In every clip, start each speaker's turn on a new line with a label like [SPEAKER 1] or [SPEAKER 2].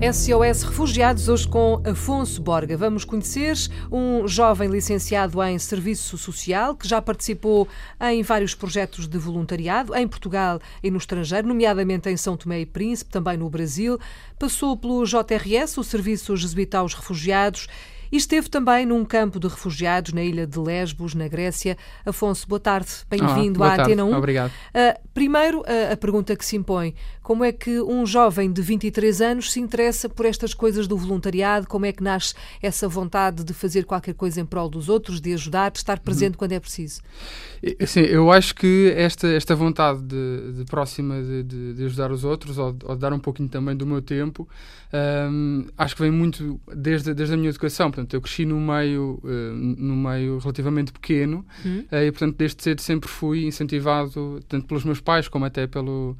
[SPEAKER 1] SOS Refugiados, hoje com Afonso Borga. Vamos conhecer um jovem licenciado em Serviço Social que já participou em vários projetos de voluntariado em Portugal e no estrangeiro, nomeadamente em São Tomé e Príncipe, também no Brasil. Passou pelo JRS, o Serviço Jesuíta aos Refugiados, e esteve também num campo de refugiados na ilha de Lesbos, na Grécia. Afonso, boa tarde, bem-vindo à Atena 1.
[SPEAKER 2] Obrigado.
[SPEAKER 1] Uh, primeiro, uh, a pergunta que se impõe: como é que um jovem de 23 anos se interessa por estas coisas do voluntariado? Como é que nasce essa vontade de fazer qualquer coisa em prol dos outros, de ajudar, de estar presente uhum. quando é preciso?
[SPEAKER 2] Sim, eu acho que esta, esta vontade de, de próxima de, de, de, ajudar os outros, ou, ou, de dar um pouquinho também do meu tempo, um, acho que vem muito desde, desde a minha educação. Portanto, eu cresci num meio, uh, num meio relativamente pequeno uhum. uh, e, portanto, desde cedo sempre fui incentivado, tanto pelos meus pais como até pelo,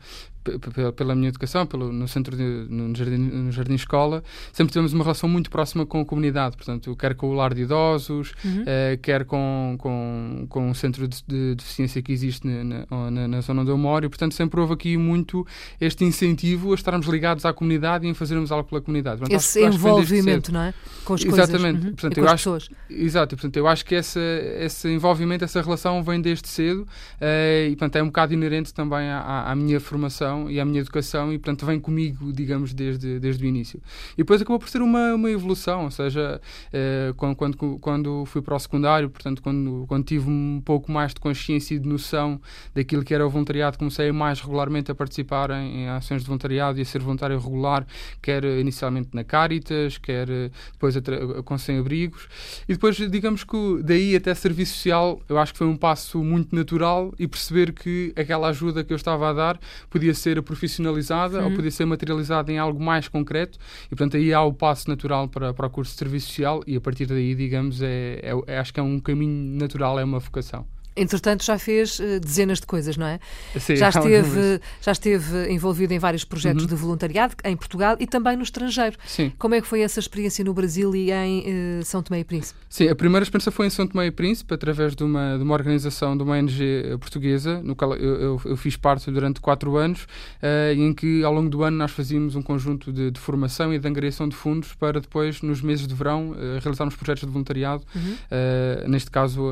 [SPEAKER 2] pela minha educação, pelo, no centro de, no jardim, no jardim escola, sempre tivemos uma relação muito próxima com a comunidade, portanto, quer com o lar de idosos, uhum. uh, quer com, com, com o centro de, de deficiência que existe na, na, na, zona onde eu moro, e portanto sempre houve aqui muito este incentivo a estarmos ligados à comunidade e a fazermos algo pela comunidade.
[SPEAKER 1] Portanto, esse acho, envolvimento, não é? Com as
[SPEAKER 2] Exatamente.
[SPEAKER 1] coisas.
[SPEAKER 2] Uhum. Portanto, eu acho, pessoas. Exato, portanto, eu acho que essa, esse envolvimento, essa relação vem desde cedo uh, e portanto é um bocado inerente também à, à minha formação e à minha educação e, portanto, vem comigo, digamos, desde, desde o início. E depois acabou por ser uma, uma evolução, ou seja, eh, quando, quando, quando fui para o secundário, portanto, quando, quando tive um pouco mais de consciência e de noção daquilo que era o voluntariado, comecei mais regularmente a participar em, em ações de voluntariado e a ser voluntário regular, quer inicialmente na Caritas, quer depois a, com sem-abrigos. E depois, digamos que daí até serviço social, eu acho que foi um passo muito natural e perceber que aquela ajuda que eu estava a dar podia ser profissionalizada ou podia ser materializada em algo mais concreto e, portanto, aí há o passo natural para, para o curso de Serviço Social e, a partir daí, digamos, é, é, é acho que é um caminho natural, é uma vocação.
[SPEAKER 1] Entretanto, já fez uh, dezenas de coisas, não é?
[SPEAKER 2] Sim,
[SPEAKER 1] já, esteve, já esteve envolvido em vários projetos uhum. de voluntariado em Portugal e também no estrangeiro.
[SPEAKER 2] Sim.
[SPEAKER 1] Como é que foi essa experiência no Brasil e em uh, São Tomé e Príncipe?
[SPEAKER 2] Sim, a primeira experiência foi em São Tomé e Príncipe, através de uma, de uma organização, de uma ONG eh, portuguesa, no qual eu, eu, eu fiz parte durante quatro anos, uh, em que ao longo do ano nós fazíamos um conjunto de, de, formação e de angariação de fundos para depois, nos meses de verão, realizarmos projetos de voluntariado. Uhum. neste caso,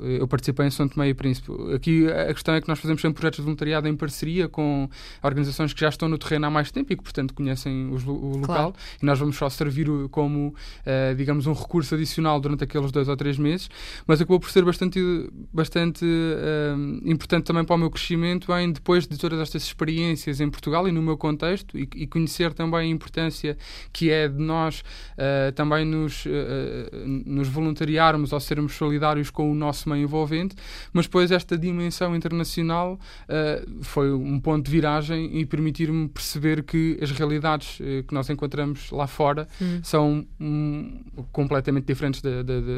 [SPEAKER 2] eu participei em São Tomé e Príncipe Aqui a questão é que nós fazemos sempre projetos de voluntariado em parceria com organizações que já estão no terreno há mais tempo e que, portanto, conhecem os, o local. Claro. E nós vamos só servir como, uh, digamos, um recurso adicional durante aqueles dois ou três meses. Mas acabou por ser bastante, bastante uh, importante também para o meu crescimento em, depois de todas estas experiências em Portugal e no meu contexto e, e conhecer também a importância que é de nós uh, também nos, nos voluntariarmos ou sermos solidários com o nosso meio envolvente, mas depois esta dimensão internacional uh, foi um ponto de viragem e permitir-me perceber que as realidades uh, que nós encontramos lá fora são um, completamente diferentes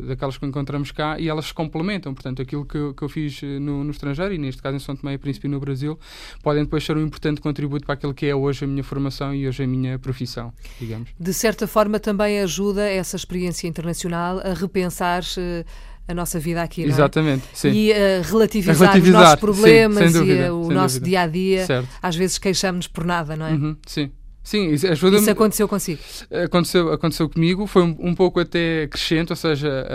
[SPEAKER 2] daquelas que encontramos cá e elas se complementam. Portanto, aquilo que, eu, que eu fiz eh, no, no, estrangeiro, e neste caso em São Tomé e Príncipe no Brasil, podem depois ser um importante contributo para aquilo que é hoje a minha formação e hoje a minha profissão, digamos.
[SPEAKER 1] De certa forma, também ajuda essa experiência internacional a repensar. Uh, a nossa vida aqui,
[SPEAKER 2] Exatamente,
[SPEAKER 1] é?
[SPEAKER 2] sim.
[SPEAKER 1] E uh, relativizar, relativizar, os nossos problemas sim, dúvida, e uh, o nosso dúvida. dia a dia.
[SPEAKER 2] Certo.
[SPEAKER 1] Às vezes queixamos-nos por nada, não é?
[SPEAKER 2] Uhum, sim. Sim, isso ajuda
[SPEAKER 1] Isso aconteceu consigo?
[SPEAKER 2] Aconteceu, aconteceu comigo, foi um, um pouco até crescente, ou seja,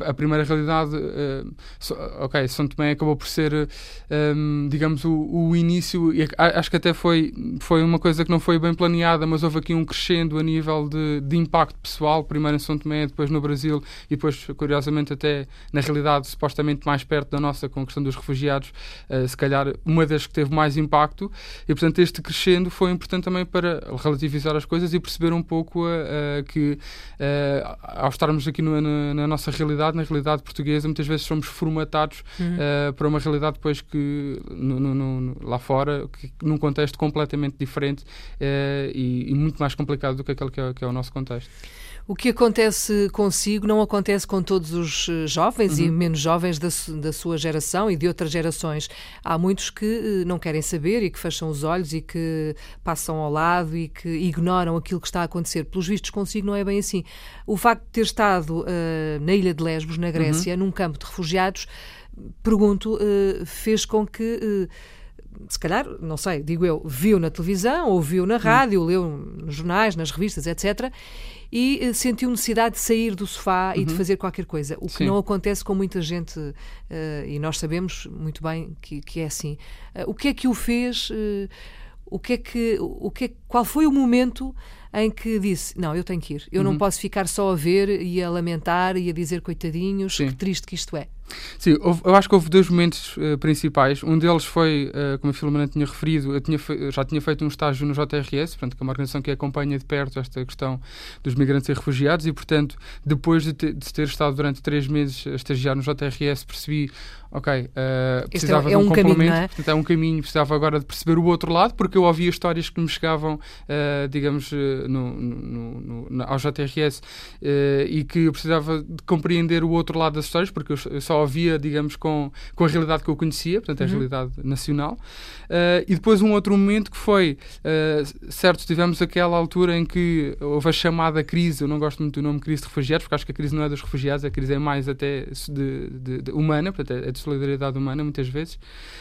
[SPEAKER 2] a, a primeira realidade, uh, so, ok, São Tomé acabou por ser, um, ehm, digamos, o, o, início, e acho que até foi, foi uma coisa que não foi bem planeada, mas houve aqui um crescendo a nível de, de impacto pessoal, primeiro em São Tomé, depois no Brasil, e depois, curiosamente, até na realidade supostamente mais perto da nossa, com a questão dos refugiados, uh, se calhar uma das que teve mais impacto, e portanto este crescendo foi importante também para relativizar as coisas e perceber um pouco uh, que, uh, ao estarmos aqui no, na, na, nossa realidade, na realidade portuguesa, muitas vezes somos formatados uhum. uh, para uma realidade depois que no, no, no, lá fora, que, num contexto completamente diferente e, e, muito mais complicado do que aquele que é, que é o nosso contexto.
[SPEAKER 1] O que acontece consigo não acontece com todos os eh, jovens uhum. e menos jovens da, da, sua geração e de outras gerações. Há muitos que eh, não querem saber e que fecham os olhos e que passam ao lado e que ignoram aquilo que está a acontecer. Pelos vistos, consigo não é bem assim. O facto de ter estado uh, na ilha de Lesbos, na Grécia, uhum. num campo de refugiados, pergunto, uh, fez com que. Uh, se calhar, não sei, digo eu, viu na televisão, ou viu na rádio, hum. leu nos jornais, nas revistas, etc e uh, sentiu necessidade de sair do sofá uhum. e de uhum. fazer qualquer coisa. O que Sim. não acontece com muita gente, uh, e nós sabemos muito bem que, que é assim. Uh, o que é que o fez? o que é que, o que é, qual foi o momento em que disse: Não, eu tenho que ir, eu uhum. não posso ficar só a ver e a lamentar e a dizer coitadinhos, Sim. que triste que isto é.
[SPEAKER 2] Sim, houve, eu acho que houve dois momentos uh, principais. Um deles foi, uh, como a Filomena tinha referido, eu tinha já tinha feito um estágio no JRS, portanto, que é uma organização que acompanha de perto esta questão dos migrantes e refugiados, e, portanto, depois de, te, de ter estado durante três meses a estagiar no JRS, percebi ok, uh, precisava é, é de um, um complemento, caminho, é? portanto é um caminho, precisava agora de perceber o outro lado, porque eu ouvia histórias que me chegavam, digamos, no, no, no, ao JRS e que eu precisava de compreender o outro lado das histórias, porque eu só ouvia, digamos, com, com a realidade que eu conhecia, portanto é a uhum. realidade nacional. e depois um outro momento que foi, certo, tivemos aquela altura em que houve a chamada crise, eu não gosto muito do nome crise de refugiados, porque acho que a crise não é dos refugiados, a crise é mais até de, de, de humana, portanto é, é de solidariedade humana, muitas vezes,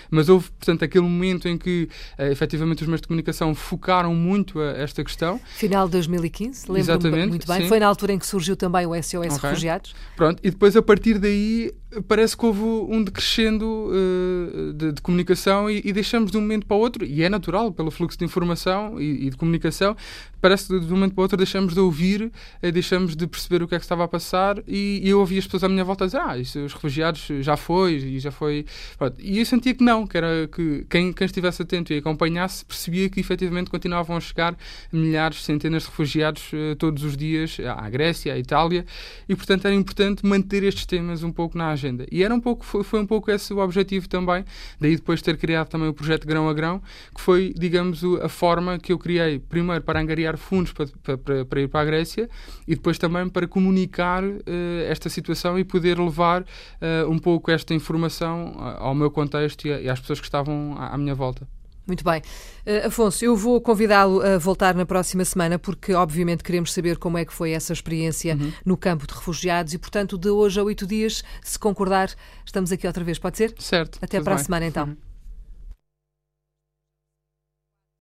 [SPEAKER 2] mas houve, portanto, aquele momento em que, uh, efetivamente, os meios de comunicação focaram muito a esta questão.
[SPEAKER 1] Final de 2015, lembro-me muito bem. Sim. Foi na altura em que surgiu também o SOS okay. Refugiados.
[SPEAKER 2] Pronto, e depois, a partir daí, parece que houve um decrescendo uh, de, de, comunicação e, e, deixamos de um momento para o outro, e é natural, pelo fluxo de informação e, e de comunicação, parece que de um momento para o outro deixamos de ouvir, uh, deixamos de perceber o que é que estava a passar, e, eu ouvi as pessoas à minha volta dizer, ah, isso, os refugiados já foi, e já foi... Pronto. E eu sentia que não, que era que quem, quem estivesse atento e acompanhasse percebia que efetivamente continuavam a chegar milhares, centenas de refugiados uh, todos os dias à Grécia, à Itália, e portanto era importante manter estes temas um pouco na agenda. E era um pouco, foi, foi um pouco esse o objetivo também, daí depois ter criado também o projeto Grão a Grão, que foi, digamos, a forma que eu criei, primeiro para angariar fundos para, para, para ir para a Grécia e depois também para comunicar uh, esta situação e poder levar uh, um pouco esta informação ao meu contexto e, às pessoas que estavam à, à minha volta.
[SPEAKER 1] Muito bem. Uh, Afonso, eu vou convidá-lo a voltar na próxima semana, porque obviamente queremos saber como é que foi essa experiência uhum. no campo de refugiados e, portanto, de hoje a oito dias, se concordar, estamos aqui outra vez. Pode ser?
[SPEAKER 2] Certo.
[SPEAKER 1] Até para bem. a semana, então. Uhum.